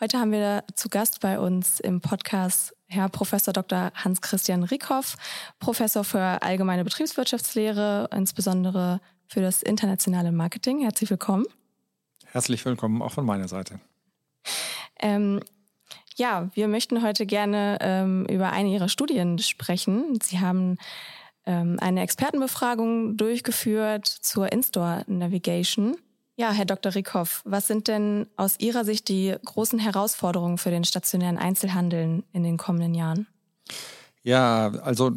Heute haben wir zu Gast bei uns im Podcast Herr Professor Dr. Hans-Christian Rickhoff, Professor für allgemeine Betriebswirtschaftslehre, insbesondere für das internationale Marketing. Herzlich willkommen. Herzlich willkommen auch von meiner Seite. Ähm, ja, wir möchten heute gerne ähm, über eine Ihrer Studien sprechen. Sie haben ähm, eine Expertenbefragung durchgeführt zur In-Store Navigation. Ja, Herr Dr. Rickhoff, was sind denn aus Ihrer Sicht die großen Herausforderungen für den stationären Einzelhandel in den kommenden Jahren? Ja, also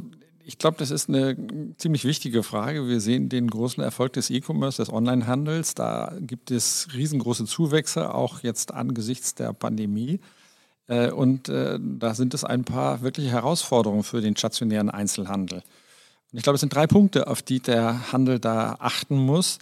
ich glaube, das ist eine ziemlich wichtige Frage. Wir sehen den großen Erfolg des E-Commerce, des Onlinehandels. Da gibt es riesengroße Zuwächse, auch jetzt angesichts der Pandemie. Äh, und äh, da sind es ein paar wirkliche Herausforderungen für den stationären Einzelhandel. Und ich glaube, es sind drei Punkte, auf die der Handel da achten muss.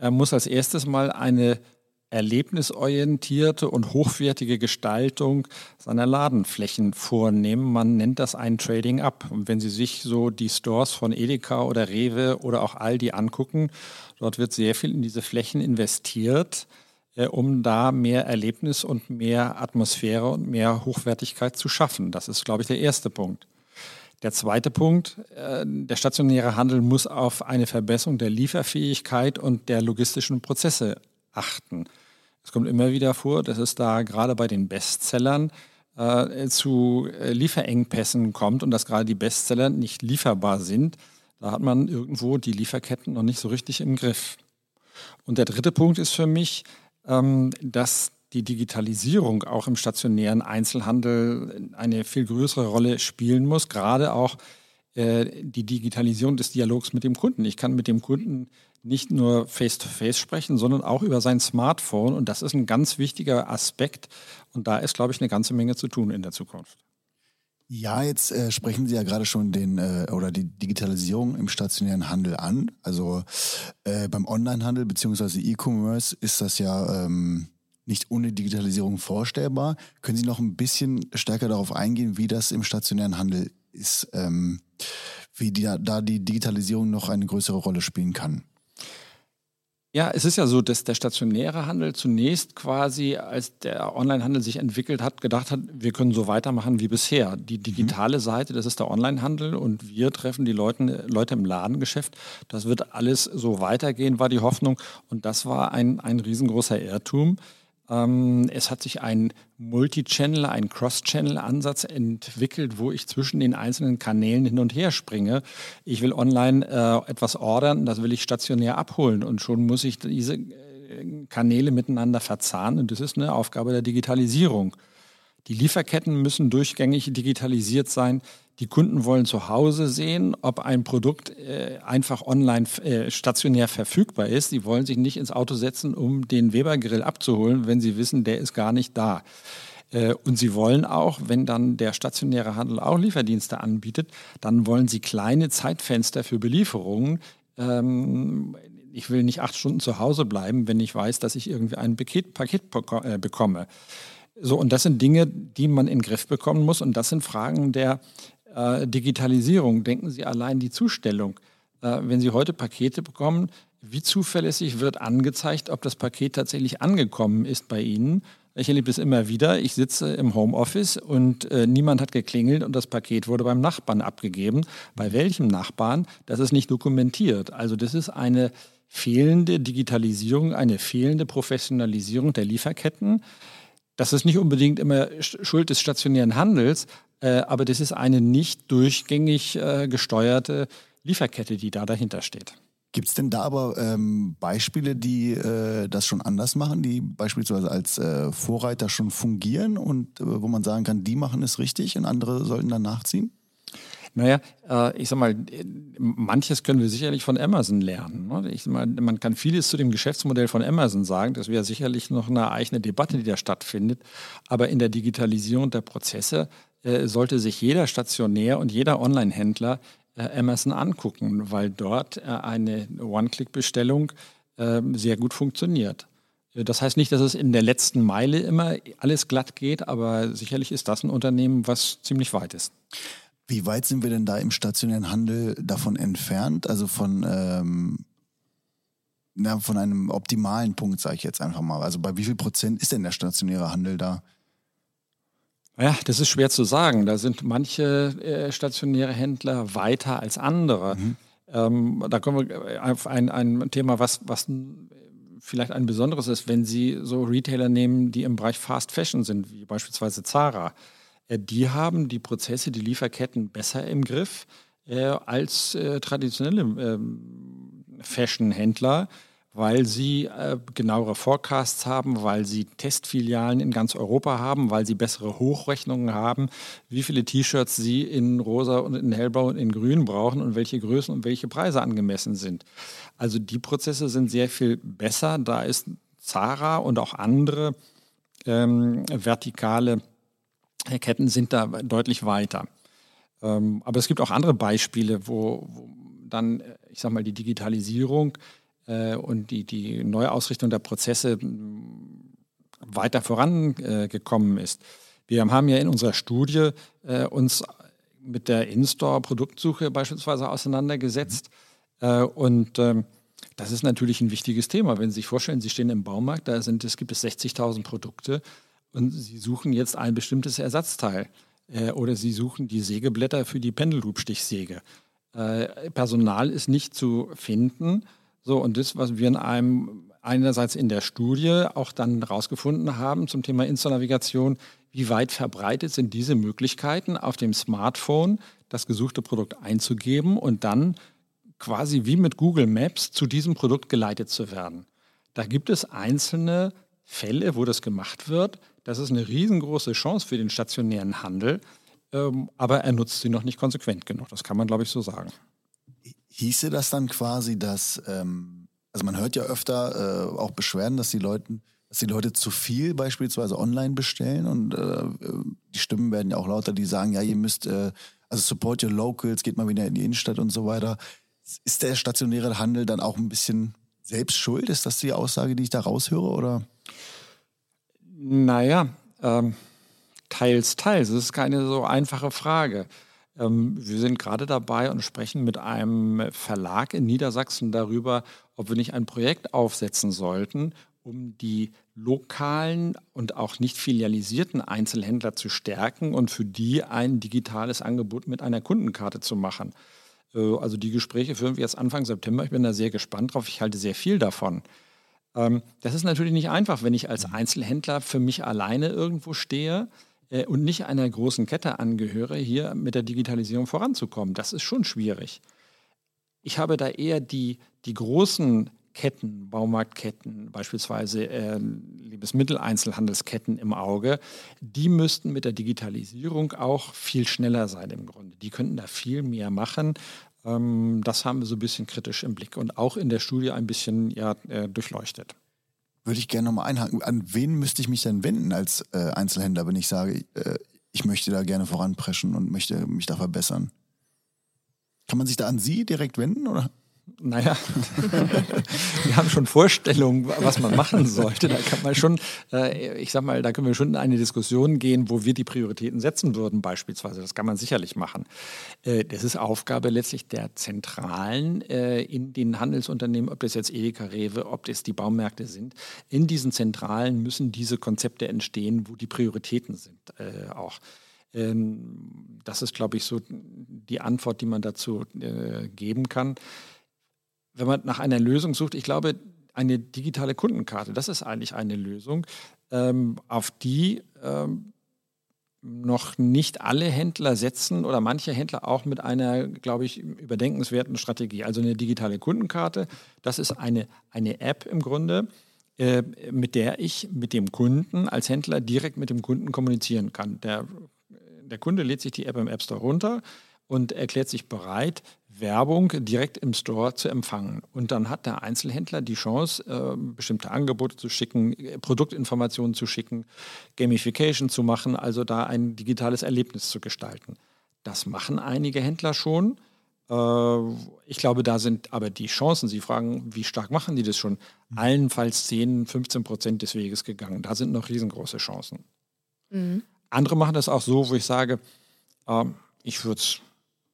Er muss als erstes mal eine erlebnisorientierte und hochwertige Gestaltung seiner Ladenflächen vornehmen. Man nennt das ein Trading Up. Und wenn Sie sich so die Stores von Edeka oder Rewe oder auch Aldi angucken, dort wird sehr viel in diese Flächen investiert, äh, um da mehr Erlebnis und mehr Atmosphäre und mehr Hochwertigkeit zu schaffen. Das ist, glaube ich, der erste Punkt. Der zweite Punkt, äh, der stationäre Handel muss auf eine Verbesserung der Lieferfähigkeit und der logistischen Prozesse achten. Es kommt immer wieder vor, dass es da gerade bei den Bestsellern äh, zu äh, Lieferengpässen kommt und dass gerade die Bestseller nicht lieferbar sind. Da hat man irgendwo die Lieferketten noch nicht so richtig im Griff. Und der dritte Punkt ist für mich, ähm, dass die Digitalisierung auch im stationären Einzelhandel eine viel größere Rolle spielen muss, gerade auch äh, die Digitalisierung des Dialogs mit dem Kunden. Ich kann mit dem Kunden nicht nur face-to-face -face sprechen, sondern auch über sein Smartphone. Und das ist ein ganz wichtiger Aspekt. Und da ist, glaube ich, eine ganze Menge zu tun in der Zukunft. Ja, jetzt äh, sprechen Sie ja gerade schon den äh, oder die Digitalisierung im stationären Handel an. Also äh, beim Onlinehandel beziehungsweise E-Commerce ist das ja ähm, nicht ohne Digitalisierung vorstellbar. Können Sie noch ein bisschen stärker darauf eingehen, wie das im stationären Handel ist, ähm, wie die, da die Digitalisierung noch eine größere Rolle spielen kann? Ja, es ist ja so, dass der stationäre Handel zunächst quasi, als der Onlinehandel sich entwickelt hat, gedacht hat, wir können so weitermachen wie bisher. Die mhm. digitale. Seite, das ist der Onlinehandel und wir treffen die Leute, Leute im Ladengeschäft. Das wird alles so weitergehen, war die Hoffnung. Und das war ein, ein riesengroßer Irrtum. Ähm, es hat sich ein Multi-Channel, ein Cross-Channel-Ansatz entwickelt, wo ich zwischen den einzelnen Kanälen hin und her springe. Ich will online äh, etwas ordern, das will ich stationär abholen und schon muss ich diese äh, Kanäle miteinander verzahnen und das ist eine Aufgabe der Digitalisierung. Die Lieferketten müssen durchgängig digitalisiert sein. Die Kunden wollen zu Hause sehen, ob ein Produkt äh, einfach online äh, stationär verfügbar ist. Sie wollen sich nicht ins Auto setzen, um den Weber-Grill abzuholen, wenn sie wissen, der ist gar nicht da. Äh, und sie wollen auch, wenn dann der stationäre Handel auch Lieferdienste anbietet, dann wollen sie kleine Zeitfenster für Belieferungen. Ähm, ich will nicht acht Stunden zu Hause bleiben, wenn ich weiß, dass ich irgendwie ein Paket, Paket äh, bekomme. So, und das sind Dinge, die man in den Griff bekommen muss. Und das sind Fragen der äh, Digitalisierung. Denken Sie allein die Zustellung. Äh, wenn Sie heute Pakete bekommen, wie zuverlässig wird angezeigt, ob das Paket tatsächlich angekommen ist bei Ihnen? Ich erlebe es immer wieder. Ich sitze im Homeoffice und äh, niemand hat geklingelt und das Paket wurde beim Nachbarn abgegeben. Bei welchem Nachbarn? Das ist nicht dokumentiert. Also das ist eine fehlende Digitalisierung, eine fehlende Professionalisierung der Lieferketten. Das ist nicht unbedingt immer Schuld des stationären Handels, äh, aber das ist eine nicht durchgängig äh, gesteuerte Lieferkette, die da dahinter steht. Gibt es denn da aber ähm, Beispiele, die äh, das schon anders machen, die beispielsweise als äh, Vorreiter schon fungieren und äh, wo man sagen kann, die machen es richtig und andere sollten dann nachziehen? Naja, äh, ich sag mal, manches können wir sicherlich von Amazon lernen. Ne? Ich mal, man kann vieles zu dem Geschäftsmodell von Amazon sagen. Das wäre sicherlich noch eine eigene Debatte, die da stattfindet. Aber in der Digitalisierung der Prozesse äh, sollte sich jeder Stationär und jeder Online-Händler äh, Amazon angucken, weil dort äh, eine One-Click-Bestellung ähm, sehr gut funktioniert. Das heißt nicht, dass es in der letzten Meile immer alles glatt geht, aber sicherlich ist das ein Unternehmen, was ziemlich weit ist. Wie weit sind wir denn da im stationären Handel davon entfernt? Also von, ähm, na, von einem optimalen Punkt, sage ich jetzt einfach mal. Also bei wie viel Prozent ist denn der stationäre Handel da? Ja, das ist schwer zu sagen. Da sind manche äh, stationäre Händler weiter als andere. Mhm. Ähm, da kommen wir auf ein, ein Thema, was, was vielleicht ein besonderes ist, wenn Sie so Retailer nehmen, die im Bereich Fast Fashion sind, wie beispielsweise Zara. Äh, die haben die Prozesse, die Lieferketten besser im Griff äh, als äh, traditionelle ähm, Fashion-Händler weil sie äh, genauere Forecasts haben, weil sie Testfilialen in ganz Europa haben, weil sie bessere Hochrechnungen haben, wie viele T-Shirts sie in rosa und in hellblau und in grün brauchen und welche Größen und welche Preise angemessen sind. Also die Prozesse sind sehr viel besser. Da ist Zara und auch andere ähm, vertikale Ketten sind da deutlich weiter. Ähm, aber es gibt auch andere Beispiele, wo, wo dann, ich sag mal, die Digitalisierung äh, und die, die Neuausrichtung der Prozesse weiter vorangekommen ist. Wir haben ja in unserer Studie äh, uns mit der In-Store-Produktsuche beispielsweise auseinandergesetzt. Mhm. und ähm, das ist natürlich ein wichtiges Thema. Wenn Sie sich vorstellen, Sie stehen im Baumarkt, da sind, es gibt es 60.000 Produkte und Sie suchen jetzt ein bestimmtes Ersatzteil oder Sie suchen die Sägeblätter für die Pendelhubstichsäge. Personal ist nicht zu finden so, und das, was wir in einem einerseits in der Studie auch dann rausgefunden haben zum Thema Insta-Navigation, wie weit verbreitet sind diese Möglichkeiten, auf dem Smartphone das gesuchte Produkt einzugeben und dann quasi wie mit Google Maps zu diesem Produkt geleitet zu werden. Da gibt es einzelne Fälle, wo das gemacht wird. Das ist eine riesengroße Chance für den stationären Handel, ähm, aber er nutzt sie noch nicht konsequent genug. Das kann man, glaube ich, so sagen. Hieße das dann quasi, dass, ähm, also man hört ja öfter äh, auch Beschwerden, dass die Leute, dass die Leute zu viel beispielsweise online bestellen und äh, die Stimmen werden ja auch lauter, die sagen, ja, ihr müsst, äh, also support your locals, geht mal wieder in die Innenstadt und so weiter. Ist der stationäre Handel dann auch ein bisschen selbst schuld? Ist das die Aussage, die ich da raushöre, oder? Naja, ähm, teils, teils. Das ist keine so einfache Frage. Ähm, wir sind gerade dabei und sprechen mit einem Verlag in Niedersachsen darüber, ob wir nicht ein Projekt aufsetzen sollten, um die lokalen und auch nicht filialisierten Einzelhändler zu stärken und für die ein digitales Angebot mit einer Kundenkarte zu machen. Äh, also die Gespräche führen wir jetzt Anfang September. Ich bin da sehr gespannt drauf. Ich halte sehr viel davon. Ähm, das ist natürlich nicht einfach, wenn ich als Einzelhändler für mich alleine irgendwo stehe äh, und nicht einer großen Kette angehöre, hier mit der Digitalisierung voranzukommen. Das ist schon schwierig. Ich habe da eher die, die großen Ketten, Baumarktketten, beispielsweise äh, Lebensmitteleinzelhandelsketten im Auge, die müssten mit der Digitalisierung auch viel schneller sein im Grunde. Die könnten da viel mehr machen. Ähm, das haben wir so ein bisschen kritisch im Blick und auch in der Studie ein bisschen ja, äh, durchleuchtet würde ich gerne nochmal einhaken. An wen müsste ich mich denn wenden als äh, Einzelhändler, wenn ich sage, äh, ich möchte da gerne voranpreschen und möchte mich da verbessern? Kann man sich da an Sie direkt wenden oder? Naja, wir haben schon Vorstellungen, was man machen sollte. Da kann man schon, äh, ich sag mal, da können wir schon in eine Diskussion gehen, wo wir die Prioritäten setzen würden, beispielsweise. Das kann man sicherlich machen. Äh, das ist Aufgabe letztlich der Zentralen äh, in den Handelsunternehmen, ob das jetzt Edeka, Rewe, ob das die Baumärkte sind. In diesen Zentralen müssen diese Konzepte entstehen, wo die Prioritäten sind auch. Ähm, das ist, glaube ich, so die Antwort, die man dazu geben kann wenn man nach einer Lösung sucht, ich glaube, eine digitale Kundenkarte, das ist eigentlich eine Lösung, ähm, auf die ähm, noch nicht alle Händler setzen oder manche Händler auch mit einer, glaube ich, überdenkenswerten Strategie. Also eine digitale Kundenkarte, das ist eine, eine App im Grunde, äh, mit der ich mit dem Kunden als Händler direkt mit dem Kunden kommunizieren kann. Der, der Kunde lädt sich die App im App Store runter und erklärt sich bereit, Werbung direkt im Store zu empfangen. Und dann hat der Einzelhändler die Chance, äh, bestimmte Angebote zu schicken, Produktinformationen zu schicken, Gamification zu machen, also da ein digitales Erlebnis zu gestalten. Das machen einige Händler schon. Äh, ich glaube, da sind aber die Chancen, Sie fragen, wie stark machen die das schon, mhm. allenfalls 10, 15 Prozent des Weges gegangen. Da sind noch riesengroße Chancen. Mhm. Andere machen das auch so, wo ich sage, äh, ich würde es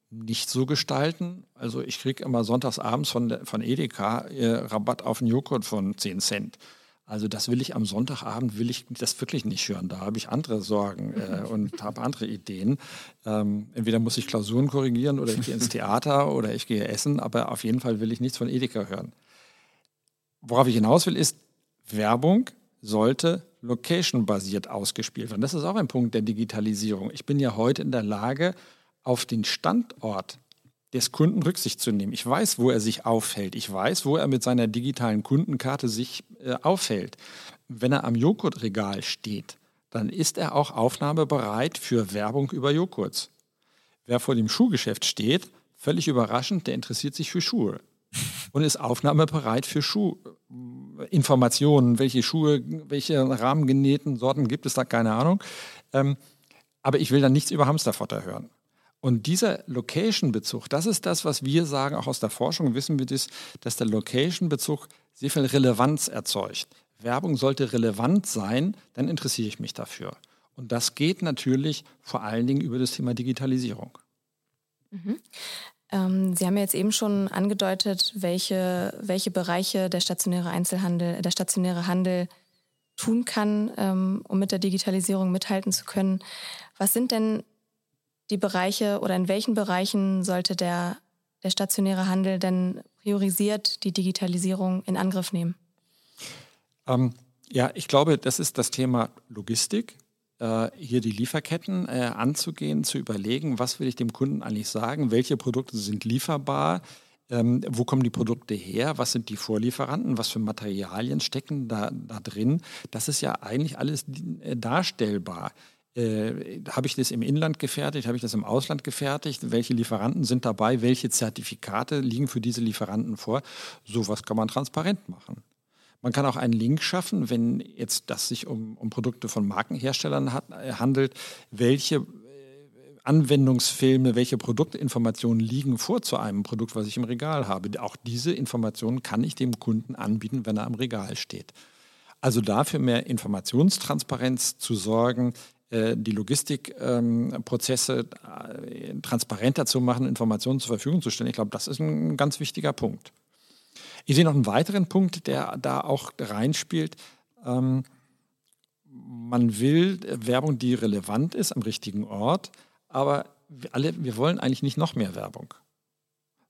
nicht so gestalten. Also ich kriege immer sonntags abends von, von Edeka äh, Rabatt auf einen Joghurt von 10 Cent. Also das will ich am Sonntagabend, will ich das wirklich nicht hören. Da habe ich andere Sorgen äh, und habe andere Ideen. Ähm, entweder muss ich Klausuren korrigieren oder ich gehe ins Theater oder ich gehe essen, aber auf jeden Fall will ich nichts von Edeka hören. Worauf ich hinaus will, ist, Werbung sollte location-basiert ausgespielt werden. Das ist auch ein Punkt der Digitalisierung. Ich bin ja heute in der Lage, auf den Standort des Kunden Rücksicht zu nehmen. Ich weiß, wo er sich aufhält. Ich weiß, wo er mit seiner digitalen Kundenkarte sich äh, aufhält. Wenn er am Joghurtregal steht, dann ist er auch aufnahmebereit für Werbung über Joghurts. Wer vor dem Schuhgeschäft steht, völlig überraschend, der interessiert sich für Schuhe und ist aufnahmebereit für Schuhinformationen. Welche Schuhe, welche rahmengenähten Sorten gibt es da? Keine Ahnung. Ähm, aber ich will dann nichts über Hamsterfotter hören. Und dieser Location-Bezug, das ist das, was wir sagen, auch aus der Forschung wissen wir das, dass der Location-Bezug sehr viel Relevanz erzeugt. Werbung sollte relevant sein, dann interessiere ich mich dafür. Und das geht natürlich vor allen Dingen über das Thema Digitalisierung. Mhm. Ähm, Sie haben ja jetzt eben schon angedeutet, welche, welche Bereiche der stationäre Einzelhandel, der stationäre Handel tun kann, ähm, um mit der Digitalisierung mithalten zu können. Was sind denn die Bereiche oder in welchen Bereichen sollte der, der stationäre Handel denn priorisiert die Digitalisierung in Angriff nehmen? Ähm, ja, ich glaube, das ist das Thema Logistik. Äh, hier die Lieferketten äh, anzugehen, zu überlegen, was will ich dem Kunden eigentlich sagen, welche Produkte sind lieferbar, ähm, wo kommen die Produkte her, was sind die Vorlieferanten, was für Materialien stecken da, da drin. Das ist ja eigentlich alles äh, darstellbar. Äh, habe ich das im Inland gefertigt, habe ich das im Ausland gefertigt, welche Lieferanten sind dabei, welche Zertifikate liegen für diese Lieferanten vor. Sowas kann man transparent machen. Man kann auch einen Link schaffen, wenn jetzt das sich um, um Produkte von Markenherstellern hat, äh, handelt, welche äh, Anwendungsfilme, welche Produktinformationen liegen vor zu einem Produkt, was ich im Regal habe. Auch diese Informationen kann ich dem Kunden anbieten, wenn er am Regal steht. Also dafür mehr Informationstransparenz zu sorgen, die Logistikprozesse ähm, transparenter zu machen, Informationen zur Verfügung zu stellen. Ich glaube, das ist ein ganz wichtiger Punkt. Ich sehe noch einen weiteren Punkt, der da auch reinspielt. Ähm, man will Werbung, die relevant ist, am richtigen Ort, aber wir, alle, wir wollen eigentlich nicht noch mehr Werbung.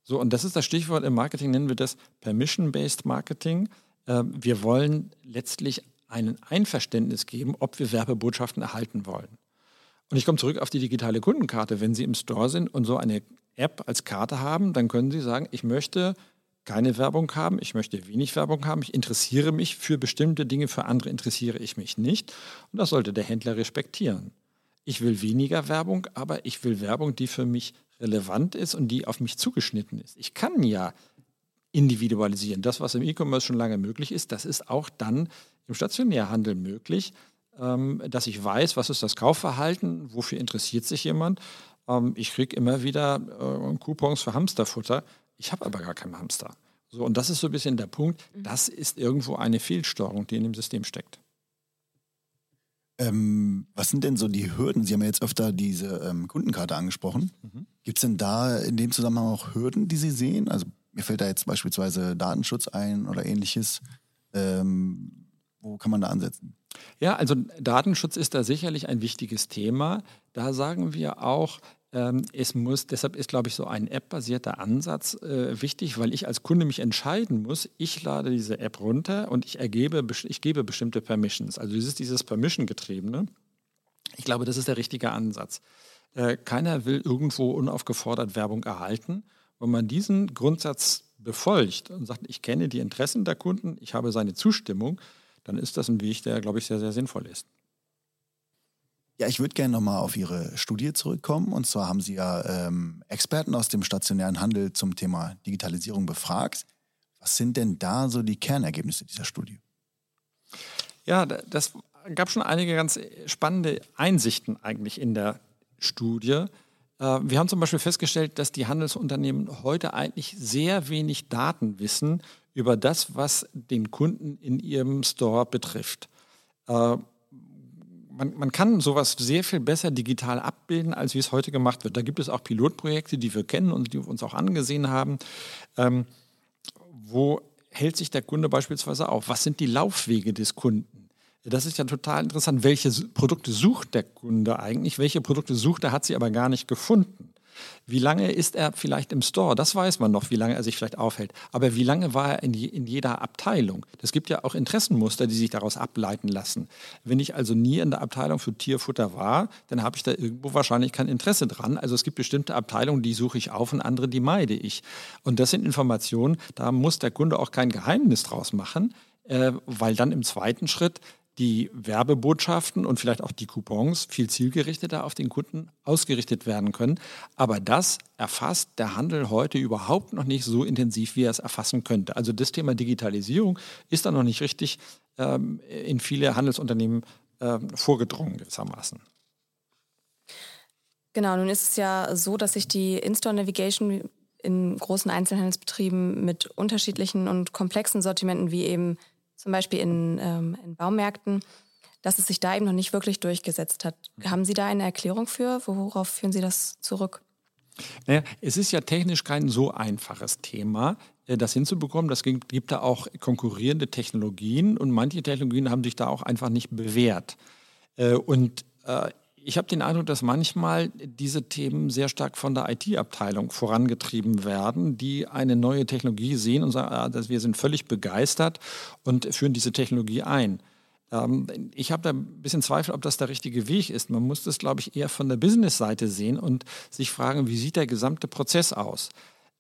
So, und das ist das Stichwort im Marketing, nennen wir das Permission-Based Marketing. Äh, wir wollen letztlich ein Einverständnis geben, ob wir Werbebotschaften erhalten wollen. Und ich komme zurück auf die digitale Kundenkarte. Wenn Sie im Store sind und so eine App als Karte haben, dann können Sie sagen, ich möchte keine Werbung haben, ich möchte wenig Werbung haben, ich interessiere mich für bestimmte Dinge, für andere interessiere ich mich nicht. Und das sollte der Händler respektieren. Ich will weniger Werbung, aber ich will Werbung, die für mich relevant ist und die auf mich zugeschnitten ist. Ich kann ja individualisieren. Das, was im E-Commerce schon lange möglich ist, das ist auch dann im Stationärhandel möglich, ähm, dass ich weiß, was ist das Kaufverhalten, wofür interessiert sich jemand. Ähm, ich kriege immer wieder äh, Coupons für Hamsterfutter. Ich habe aber gar keinen Hamster. So, und das ist so ein bisschen der Punkt. Mhm. Das ist irgendwo eine Fehlsteuerung, die in dem System steckt. Ähm, was sind denn so die Hürden? Sie haben ja jetzt öfter diese ähm, Kundenkarte angesprochen. Mhm. Gibt es denn da in dem Zusammenhang auch Hürden, die Sie sehen? Also mir fällt da jetzt beispielsweise Datenschutz ein oder ähnliches. Ähm, wo kann man da ansetzen? Ja, also Datenschutz ist da sicherlich ein wichtiges Thema. Da sagen wir auch, ähm, es muss, deshalb ist, glaube ich, so ein App-basierter Ansatz äh, wichtig, weil ich als Kunde mich entscheiden muss, ich lade diese App runter und ich, ergebe, ich gebe bestimmte Permissions. Also dieses, dieses Permission-getriebene. Ich glaube, das ist der richtige Ansatz. Äh, keiner will irgendwo unaufgefordert Werbung erhalten. Wenn man diesen Grundsatz befolgt und sagt, ich kenne die Interessen der Kunden, ich habe seine Zustimmung, dann ist das ein Weg, der, glaube ich, sehr, sehr sinnvoll ist. Ja, ich würde gerne nochmal auf Ihre Studie zurückkommen. Und zwar haben Sie ja ähm, Experten aus dem stationären Handel zum Thema Digitalisierung befragt. Was sind denn da so die Kernergebnisse dieser Studie? Ja, das gab schon einige ganz spannende Einsichten eigentlich in der Studie. Äh, wir haben zum Beispiel festgestellt, dass die Handelsunternehmen heute eigentlich sehr wenig Daten wissen über das, was den Kunden in ihrem Store betrifft. Äh, man, man, kann sowas sehr viel besser digital abbilden, als wie es heute gemacht wird. Da gibt es auch Pilotprojekte, die wir kennen und die wir uns auch angesehen haben, ähm, wo hält sich der Kunde beispielsweise auf? Was sind die Laufwege des Kunden? Das ist ja total interessant. Welche Produkte sucht der Kunde eigentlich? Welche Produkte sucht er, hat sie aber gar nicht gefunden. Wie lange ist er vielleicht im Store? Das weiß man noch, wie lange er sich vielleicht aufhält. Aber wie lange war er in, die, in jeder Abteilung? Das gibt ja auch Interessenmuster, die sich daraus ableiten lassen. Wenn ich also nie in der Abteilung für Tierfutter war, dann habe ich da irgendwo wahrscheinlich kein Interesse dran. Also es gibt bestimmte Abteilungen, die suche ich auf und andere, die meide ich. Und das sind Informationen, da muss der Kunde auch kein Geheimnis draus machen, äh, weil dann im zweiten Schritt die Werbebotschaften und vielleicht auch die Coupons viel zielgerichteter auf den Kunden ausgerichtet werden können. Aber das erfasst der Handel heute überhaupt noch nicht so intensiv, wie er es erfassen könnte. Also das Thema Digitalisierung ist da noch nicht richtig ähm, in viele Handelsunternehmen ähm, vorgedrungen gewissermaßen. Genau, nun ist es ja so, dass sich die In-Store Navigation in großen Einzelhandelsbetrieben mit unterschiedlichen und komplexen Sortimenten wie eben zum Beispiel in, ähm, in Baumärkten, dass es sich da eben noch nicht wirklich durchgesetzt hat. Haben Sie da eine Erklärung für? Worauf führen Sie das zurück? Naja, es ist ja technisch kein so einfaches Thema, äh, das hinzubekommen. Das gibt, gibt da auch konkurrierende Technologien und manche Technologien haben sich da auch einfach nicht bewährt. Äh, und äh, ich habe den Eindruck, dass manchmal diese Themen sehr stark von der IT-Abteilung vorangetrieben werden, die eine neue Technologie sehen und sagen, ah, wir sind völlig begeistert und führen diese Technologie ein. Ähm, ich habe da ein bisschen Zweifel, ob das der richtige Weg ist. Man muss das, glaube ich, eher von der Business-Seite sehen und sich fragen, wie sieht der gesamte Prozess aus?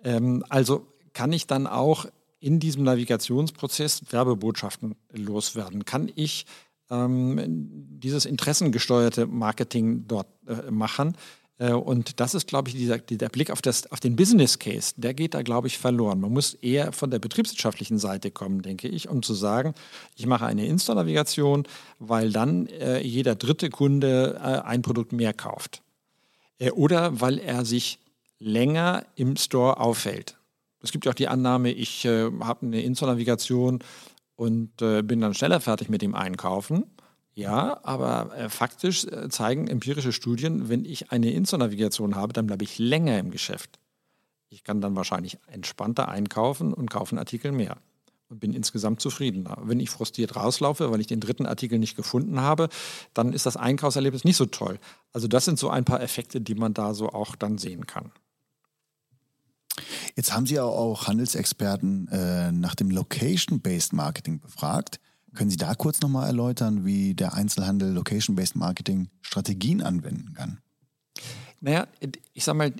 Ähm, also kann ich dann auch in diesem Navigationsprozess Werbebotschaften loswerden? Kann ich dieses interessengesteuerte Marketing dort äh, machen. Äh, und das ist, glaube ich, dieser, der Blick auf, das, auf den Business Case, der geht da, glaube ich, verloren. Man muss eher von der betriebswirtschaftlichen Seite kommen, denke ich, um zu sagen, ich mache eine Insta-Navigation, weil dann äh, jeder dritte Kunde äh, ein Produkt mehr kauft. Äh, oder weil er sich länger im Store aufhält. Es gibt ja auch die Annahme, ich äh, habe eine Insta-Navigation und äh, bin dann schneller fertig mit dem Einkaufen. Ja, aber äh, faktisch äh, zeigen empirische Studien, wenn ich eine Insta-Navigation habe, dann bleibe ich länger im Geschäft. Ich kann dann wahrscheinlich entspannter einkaufen und kaufe einen Artikel mehr und bin insgesamt zufriedener. Wenn ich frustriert rauslaufe, weil ich den dritten Artikel nicht gefunden habe, dann ist das Einkaufserlebnis nicht so toll. Also das sind so ein paar Effekte, die man da so auch dann sehen kann. Jetzt haben Sie auch Handelsexperten äh, nach dem Location-Based Marketing befragt. Können Sie da kurz nochmal erläutern, wie der Einzelhandel Location-Based Marketing Strategien anwenden kann? Naja, ich sag mal,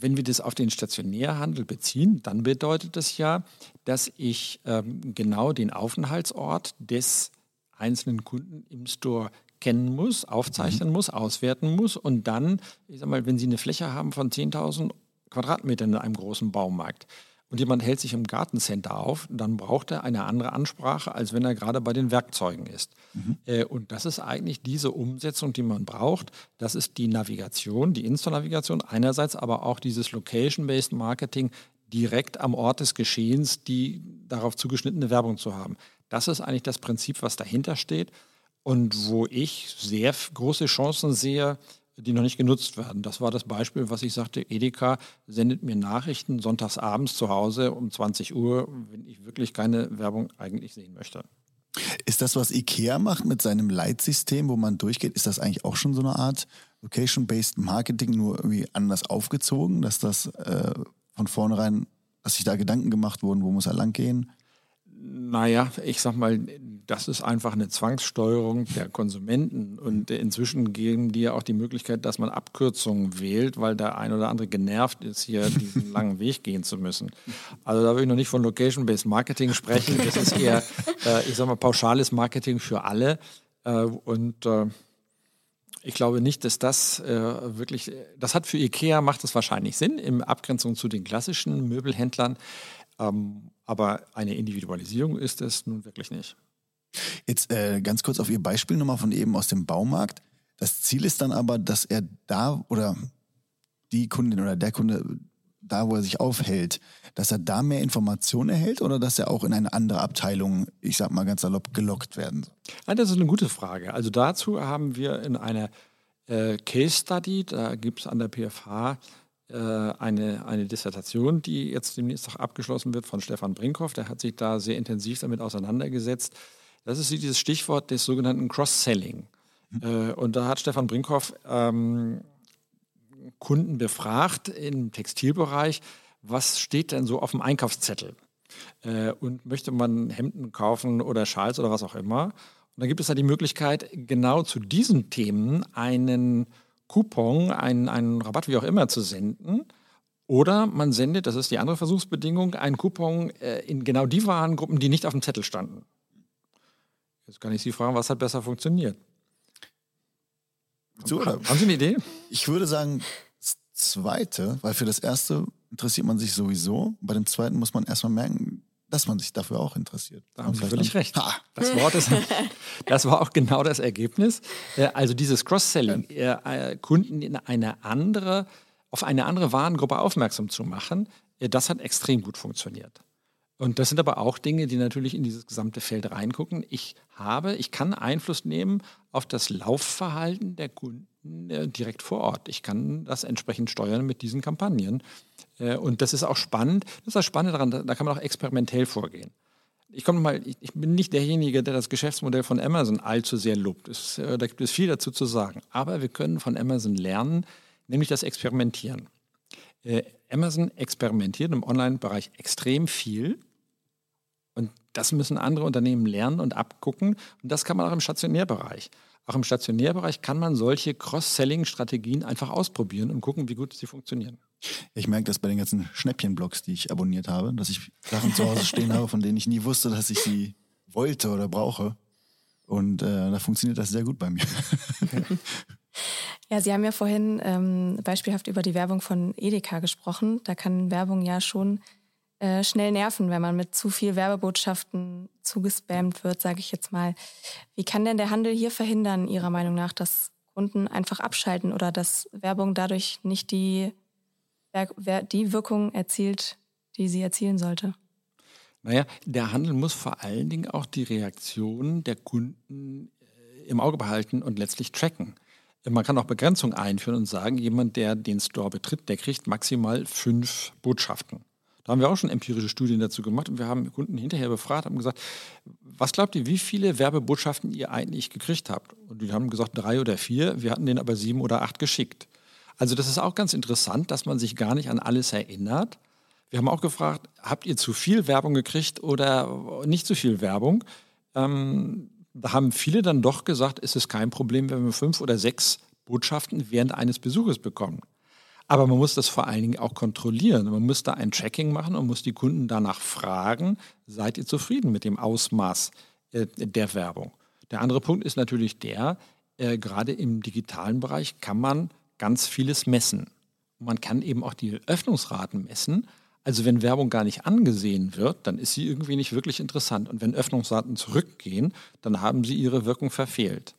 wenn wir das auf den Stationärhandel beziehen, dann bedeutet das ja, dass ich ähm, genau den Aufenthaltsort des einzelnen Kunden im Store kennen muss, aufzeichnen mhm. muss, auswerten muss und dann, ich sag mal, wenn Sie eine Fläche haben von 10.000 Quadratmetern in einem großen Baumarkt und jemand hält sich im Gartencenter auf, dann braucht er eine andere Ansprache, als wenn er gerade bei den Werkzeugen ist. Mhm. Äh, und das ist eigentlich diese Umsetzung, die man braucht. Das ist die Navigation, die Insta-Navigation einerseits, aber auch dieses Location-Based Marketing direkt am Ort des Geschehens, die darauf zugeschnittene Werbung zu haben. Das ist eigentlich das Prinzip, was dahinter steht und wo ich sehr große Chancen sehe, die noch nicht genutzt werden. Das war das Beispiel, was ich sagte, Edeka sendet mir Nachrichten sonntags abends zu Hause um 20 Uhr, wenn ich wirklich keine Werbung eigentlich sehen möchte. Ist das, was IKEA macht mit seinem Leitsystem, wo man durchgeht, ist das eigentlich auch schon so eine Art Location-Based Marketing, nur irgendwie anders aufgezogen, dass das äh, von vornherein, dass sich da Gedanken gemacht wurden, wo muss er lang gehen? Naja, ich sag mal, das ist einfach eine Zwangssteuerung der Konsumenten. Und inzwischen geben die ja auch die Möglichkeit, dass man Abkürzungen wählt, weil der ein oder andere genervt ist, hier diesen langen Weg gehen zu müssen. Also da will ich noch nicht von Location-Based Marketing sprechen. Das ist eher, äh, ich sag mal, pauschales Marketing für alle. Äh, und äh, ich glaube nicht, dass das äh, wirklich, das hat für IKEA macht es wahrscheinlich Sinn, in Abgrenzung zu den klassischen Möbelhändlern. Ähm, aber eine Individualisierung ist es nun wirklich nicht. Jetzt äh, ganz kurz auf Ihr Beispiel nochmal von eben aus dem Baumarkt. Das Ziel ist dann aber, dass er da oder die Kundin oder der Kunde da, wo er sich aufhält, dass er da mehr Informationen erhält oder dass er auch in eine andere Abteilung, ich sag mal ganz salopp, gelockt werden soll? Ja, das ist eine gute Frage. Also dazu haben wir in einer äh, Case Study, da gibt es an der PFH eine, eine Dissertation, die jetzt demnächst auch abgeschlossen wird von Stefan Brinkhoff. Der hat sich da sehr intensiv damit auseinandergesetzt. Das ist dieses Stichwort des sogenannten Cross-Selling. Mhm. und da hat Stefan Brinkhoff ähm, Kunden befragt im Textilbereich, was steht denn so auf dem Einkaufszettel? Äh, und möchte man Hemden kaufen oder Schals oder was auch immer. Und dann gibt es da die Möglichkeit, genau zu diesen Themen einen Coupon, einen, einen Rabatt, wie auch immer, zu senden. Oder man sendet, das ist die andere Versuchsbedingung, einen Coupon äh, in genau die Warengruppen, die nicht auf dem Zettel standen. Jetzt kann ich Sie fragen, was hat besser funktioniert? So, Haben Sie eine Idee? Ich würde sagen, das zweite, weil für das erste interessiert man sich sowieso. Bei dem zweiten muss man erstmal merken, dass man sich dafür auch interessiert. Da haben Sie völlig recht. Ha. Das Wort ist, das war auch genau das Ergebnis. Äh, also dieses Cross-Selling, äh, Kunden in eine andere, auf eine andere Warengruppe aufmerksam zu machen, äh, das hat extrem gut funktioniert. Und das sind aber auch Dinge, die natürlich in dieses gesamte Feld reingucken. Ich habe, ich kann Einfluss nehmen auf das Laufverhalten der Kunden direkt vor Ort. Ich kann das entsprechend steuern mit diesen Kampagnen. Äh, und das ist auch spannend. Das ist das Spannende daran, da kann man auch experimentell vorgehen. Ich komme mal, ich bin nicht derjenige, der das Geschäftsmodell von Amazon allzu sehr lobt. Es, äh, da gibt es viel dazu zu sagen. Aber wir können von Amazon lernen, nämlich das Experimentieren. Äh, Amazon experimentiert im Online-Bereich extrem viel. Das müssen andere Unternehmen lernen und abgucken. Und das kann man auch im Stationärbereich. Auch im Stationärbereich kann man solche Cross-Selling-Strategien einfach ausprobieren und gucken, wie gut sie funktionieren. Ich merke das bei den ganzen Schnäppchen-Blogs, die ich abonniert habe, dass ich Sachen zu Hause stehen habe, von denen ich nie wusste, dass ich sie wollte oder brauche. Und äh, da funktioniert das sehr gut bei mir. Ja, Sie haben ja vorhin ähm, beispielhaft über die Werbung von Edeka gesprochen. Da kann Werbung ja schon äh, schnell nerven, wenn man mit zu viel Werbebotschaften zugespammt wird, sage ich jetzt mal. Wie kann denn der Handel hier verhindern, Ihrer Meinung nach, dass Kunden einfach abschalten oder dass Werbung dadurch nicht die, die Wirkung erzielt, die sie erzielen sollte? Naja, der Handel muss vor allen Dingen auch die Reaktion der Kunden äh, im Auge behalten und letztlich tracken. Man kann auch Begrenzung einführen und sagen, jemand, der den Store betritt, der kriegt maximal fünf Botschaften. Da haben wir auch schon empirische Studien dazu gemacht und wir haben Kunden hinterher befragt, haben gesagt, was glaubt ihr, wie viele Werbebotschaften ihr eigentlich gekriegt habt? Und die haben gesagt, drei oder vier, wir hatten denen aber sieben oder acht geschickt. Also das ist auch ganz interessant, dass man sich gar nicht an alles erinnert. Wir haben auch gefragt, habt ihr zu viel Werbung gekriegt oder nicht zu viel Werbung? Ähm, da haben viele dann doch gesagt, es ist kein Problem, wenn wir fünf oder sechs Botschaften während eines Besuches bekommen. Aber man muss das vor allen Dingen auch kontrollieren. Man muss da ein Tracking machen und muss die Kunden danach fragen, seid ihr zufrieden mit dem Ausmaß äh, der Werbung? Der andere Punkt ist natürlich der, äh, gerade im digitalen Bereich kann man ganz vieles messen. Man kann eben auch die Öffnungsraten messen. Also wenn Werbung gar nicht angesehen wird, dann ist sie irgendwie nicht wirklich interessant. Und wenn Öffnungsraten zurückgehen, dann haben sie ihre Wirkung verfehlt.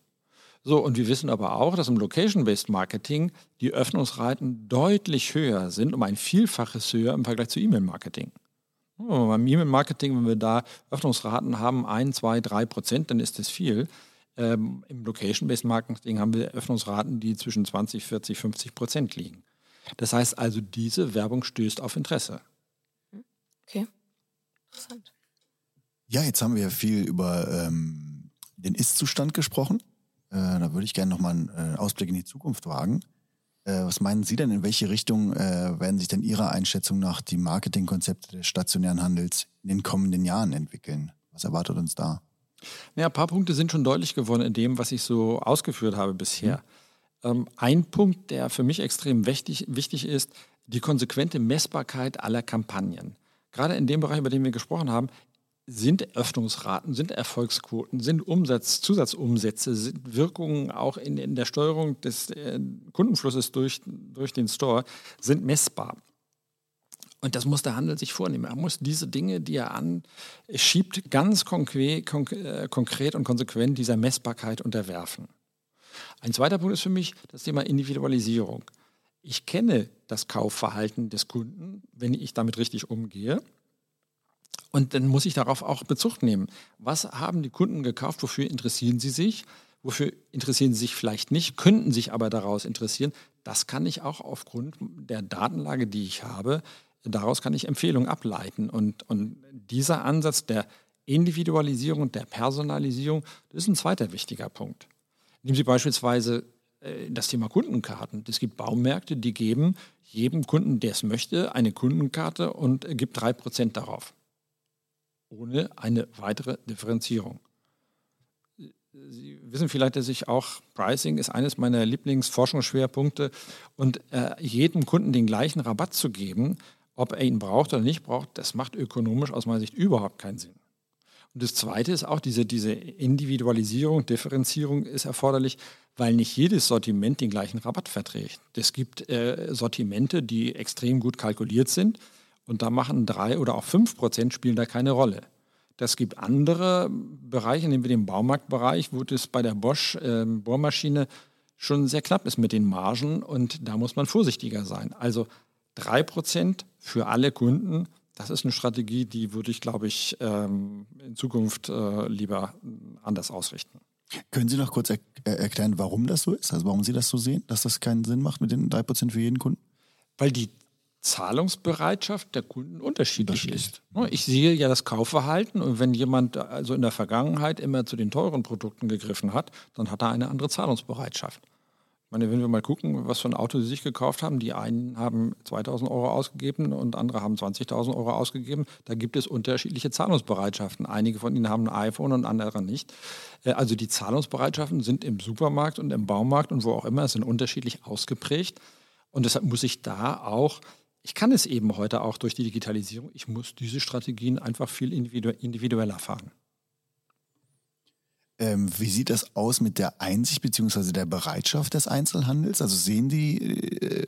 So, und wir wissen aber auch, dass im Location-Based Marketing die Öffnungsraten deutlich höher sind, um ein Vielfaches höher im Vergleich zu E-Mail-Marketing. Oh, beim E-Mail-Marketing, wenn wir da Öffnungsraten haben, 1, 2, 3 Prozent, dann ist das viel. Ähm, Im Location-Based Marketing haben wir Öffnungsraten, die zwischen 20, 40, 50 Prozent liegen. Das heißt also, diese Werbung stößt auf Interesse. Okay, interessant. Ja, jetzt haben wir ja viel über ähm, den Ist-Zustand gesprochen. Äh, da würde ich gerne nochmal einen äh, Ausblick in die Zukunft wagen. Äh, was meinen Sie denn, in welche Richtung äh, werden sich denn Ihrer Einschätzung nach die Marketingkonzepte des stationären Handels in den kommenden Jahren entwickeln? Was erwartet uns da? Ja, ein paar Punkte sind schon deutlich geworden in dem, was ich so ausgeführt habe bisher. Mhm. Ähm, ein Punkt, der für mich extrem wichtig, wichtig ist, die konsequente Messbarkeit aller Kampagnen. Gerade in dem Bereich, über den wir gesprochen haben, sind Öffnungsraten, sind Erfolgsquoten, sind Umsatz, Zusatzumsätze, sind Wirkungen auch in, in der Steuerung des äh, Kundenflusses durch, durch den Store, sind messbar. Und das muss der Handel sich vornehmen. Er muss diese Dinge, die er anschiebt, ganz konkret, konk äh, konkret und konsequent dieser Messbarkeit unterwerfen. Ein zweiter Punkt ist für mich das Thema Individualisierung. Ich kenne das Kaufverhalten des Kunden, wenn ich damit richtig umgehe. Und dann muss ich darauf auch Bezug nehmen. Was haben die Kunden gekauft? Wofür interessieren sie sich? Wofür interessieren sie sich vielleicht nicht, könnten sich aber daraus interessieren. Das kann ich auch aufgrund der Datenlage, die ich habe, daraus kann ich Empfehlungen ableiten. Und, und dieser Ansatz der Individualisierung der Personalisierung, das ist ein zweiter wichtiger Punkt. Nehmen Sie beispielsweise äh, das Thema Kundenkarten. Es gibt Baumärkte, die geben jedem Kunden, der es möchte, eine Kundenkarte und gibt 3% darauf. Ohne eine weitere Differenzierung. Sie wissen vielleicht, dass ich auch Pricing ist eines meiner Lieblingsforschungsschwerpunkte und äh, jedem Kunden den gleichen Rabatt zu geben, ob er ihn braucht oder nicht braucht, das macht ökonomisch aus meiner Sicht überhaupt keinen Sinn. Und das Zweite ist auch diese, diese Individualisierung, Differenzierung ist erforderlich, weil nicht jedes Sortiment den gleichen Rabatt verträgt. Es gibt äh, Sortimente, die extrem gut kalkuliert sind und da machen drei oder auch fünf Prozent spielen da keine Rolle. Das gibt andere Bereiche, nehmen wir den Baumarktbereich, wo das bei der Bosch äh, Bohrmaschine schon sehr knapp ist mit den Margen und da muss man vorsichtiger sein. Also drei Prozent für alle Kunden, das ist eine Strategie, die würde ich, glaube ich, ähm, in Zukunft äh, lieber anders ausrichten. Können Sie noch kurz er äh, erklären, warum das so ist? Also warum Sie das so sehen, dass das keinen Sinn macht mit den drei Prozent für jeden Kunden? Weil die Zahlungsbereitschaft der Kunden unterschiedlich ist. Ich sehe ja das Kaufverhalten und wenn jemand also in der Vergangenheit immer zu den teuren Produkten gegriffen hat, dann hat er eine andere Zahlungsbereitschaft. Ich meine, wenn wir mal gucken, was für ein Auto sie sich gekauft haben, die einen haben 2000 Euro ausgegeben und andere haben 20.000 Euro ausgegeben, da gibt es unterschiedliche Zahlungsbereitschaften. Einige von ihnen haben ein iPhone und andere nicht. Äh, also die Zahlungsbereitschaften sind im Supermarkt und im Baumarkt und wo auch immer sind unterschiedlich ausgeprägt. Und deshalb muss ich da auch ich kann es eben heute auch durch die Digitalisierung. Ich muss diese Strategien einfach viel individueller fahren. Ähm, wie sieht das aus mit der Einsicht bzw. der Bereitschaft des Einzelhandels? Also sehen die äh,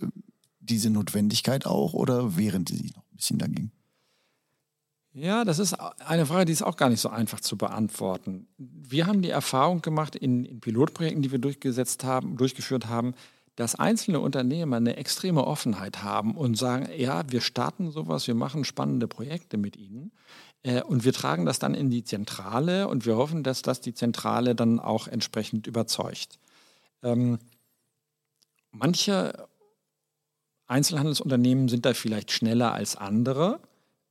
diese Notwendigkeit auch oder wehren die sich noch ein bisschen dagegen? Ja, das ist eine Frage, die ist auch gar nicht so einfach zu beantworten. Wir haben die Erfahrung gemacht in, in Pilotprojekten, die wir durchgesetzt haben, durchgeführt haben, dass einzelne Unternehmer eine extreme Offenheit haben und sagen, ja, wir starten sowas, wir machen spannende Projekte mit ihnen äh, und wir tragen das dann in die Zentrale und wir hoffen, dass das die Zentrale dann auch entsprechend überzeugt. Ähm, manche Einzelhandelsunternehmen sind da vielleicht schneller als andere.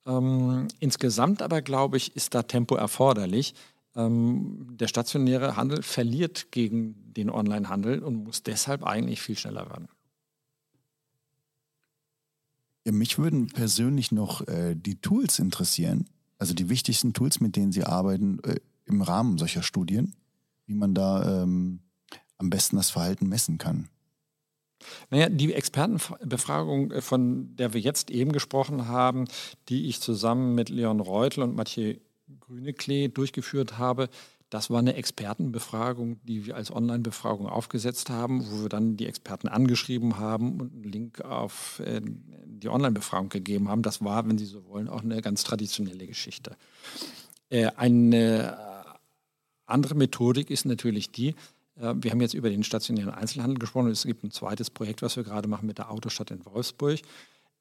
Ähm, insgesamt aber, glaube ich, ist da Tempo erforderlich, ähm, der stationäre Handel verliert gegen den Onlinehandel und muss deshalb eigentlich viel schneller werden. Ja, mich würden persönlich noch äh, die Tools interessieren, also die wichtigsten Tools, mit denen Sie arbeiten äh, im Rahmen solcher Studien, wie man da ähm, am besten das Verhalten messen kann. Naja, die Expertenbefragung, äh, von der wir jetzt eben gesprochen haben, die ich zusammen mit Leon Reutel und Mathieu Grüne Klee durchgeführt habe, das war eine Expertenbefragung, die wir als Online-Befragung aufgesetzt haben, wo wir dann die Experten angeschrieben haben und einen Link auf äh, die Online-Befragung gegeben haben. Das war, wenn Sie so wollen, auch eine ganz traditionelle Geschichte. Äh, eine andere Methodik ist natürlich die, äh, wir haben jetzt über den stationären Einzelhandel gesprochen. Es gibt ein zweites Projekt, was wir gerade machen mit der Autostadt in Wolfsburg.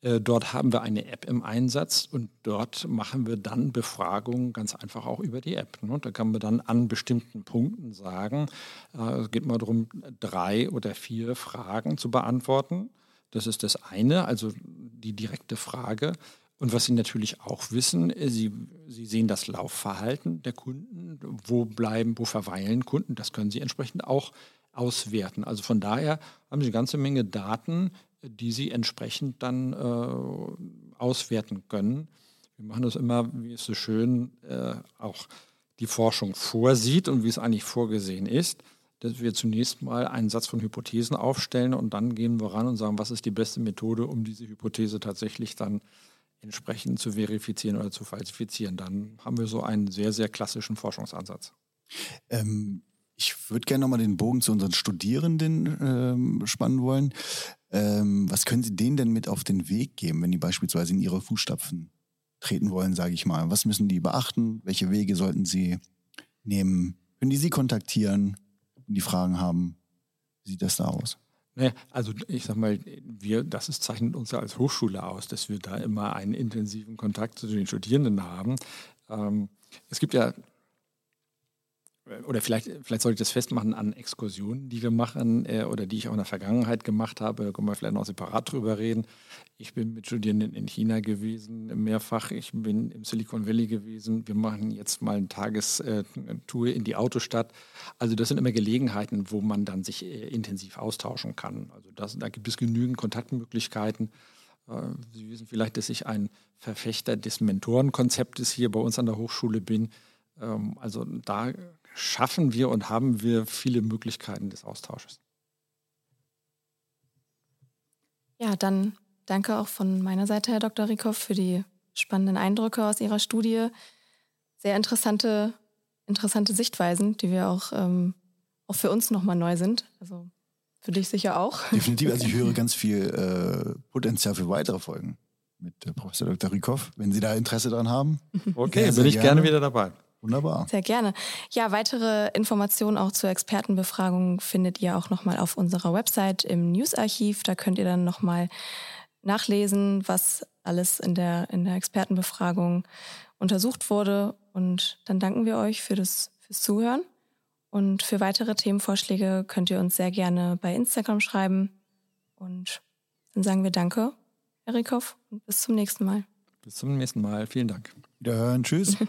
Äh, dort haben wir eine App im Einsatz und dort machen wir dann Befragungen ganz einfach auch über die App. Ne? Da kann man dann an bestimmten Punkten sagen, äh, es geht mal darum, drei oder vier Fragen zu beantworten. Das ist das eine, also die direkte Frage. Und was Sie natürlich auch wissen, äh, Sie, Sie sehen das Laufverhalten der Kunden. Wo bleiben, wo verweilen Kunden? Das können Sie entsprechend auch auswerten. Also von daher haben Sie eine ganze Menge Daten, die sie entsprechend dann äh, auswerten können. Wir machen das immer, wie es so schön äh, auch die Forschung vorsieht und wie es eigentlich vorgesehen ist, dass wir zunächst mal einen Satz von Hypothesen aufstellen und dann gehen wir ran und sagen, was ist die beste Methode, um diese Hypothese tatsächlich dann entsprechend zu verifizieren oder zu falsifizieren. Dann haben wir so einen sehr, sehr klassischen Forschungsansatz. Ähm, ich würde gerne nochmal den Bogen zu unseren Studierenden ähm, spannen wollen. Ähm, was können Sie denen denn mit auf den Weg geben, wenn die beispielsweise in Ihre Fußstapfen treten wollen, sage ich mal? Was müssen die beachten? Welche Wege sollten sie nehmen? Können die Sie kontaktieren, wenn die Fragen haben? Wie sieht das da aus? also ich sag mal, wir, das ist, zeichnet uns ja als Hochschule aus, dass wir da immer einen intensiven Kontakt zu den Studierenden haben. Ähm, es gibt ja oder vielleicht, vielleicht sollte ich das festmachen an Exkursionen, die wir machen äh, oder die ich auch in der Vergangenheit gemacht habe. Da können wir vielleicht noch separat drüber reden. Ich bin mit Studierenden in China gewesen, mehrfach. Ich bin im Silicon Valley gewesen. Wir machen jetzt mal eine Tagestour in die Autostadt. Also das sind immer Gelegenheiten, wo man dann sich äh, intensiv austauschen kann. Also das, da gibt es genügend Kontaktmöglichkeiten. Äh, Sie wissen vielleicht, dass ich ein Verfechter des Mentorenkonzeptes hier bei uns an der Hochschule bin. Ähm, also da schaffen wir und haben wir viele Möglichkeiten des Austausches. Ja, dann danke auch von meiner Seite, Herr Dr. Rikow, für die spannenden Eindrücke aus Ihrer Studie. Sehr interessante, interessante Sichtweisen, die wir auch, ähm, auch für uns nochmal neu sind. Also für dich sicher auch. Definitiv. Also ich höre ganz viel äh, Potenzial für weitere Folgen mit äh, Professor Dr. Rikow, wenn Sie da Interesse daran haben. Okay, sehr, sehr bin ich gerne. gerne wieder dabei. Wunderbar. Sehr gerne. Ja, weitere Informationen auch zur Expertenbefragung findet ihr auch nochmal auf unserer Website im Newsarchiv. Da könnt ihr dann nochmal nachlesen, was alles in der, in der Expertenbefragung untersucht wurde. Und dann danken wir euch für das, fürs Zuhören. Und für weitere Themenvorschläge könnt ihr uns sehr gerne bei Instagram schreiben. Und dann sagen wir Danke, Erikow, und bis zum nächsten Mal. Bis zum nächsten Mal. Vielen Dank. Wiederhören. Tschüss.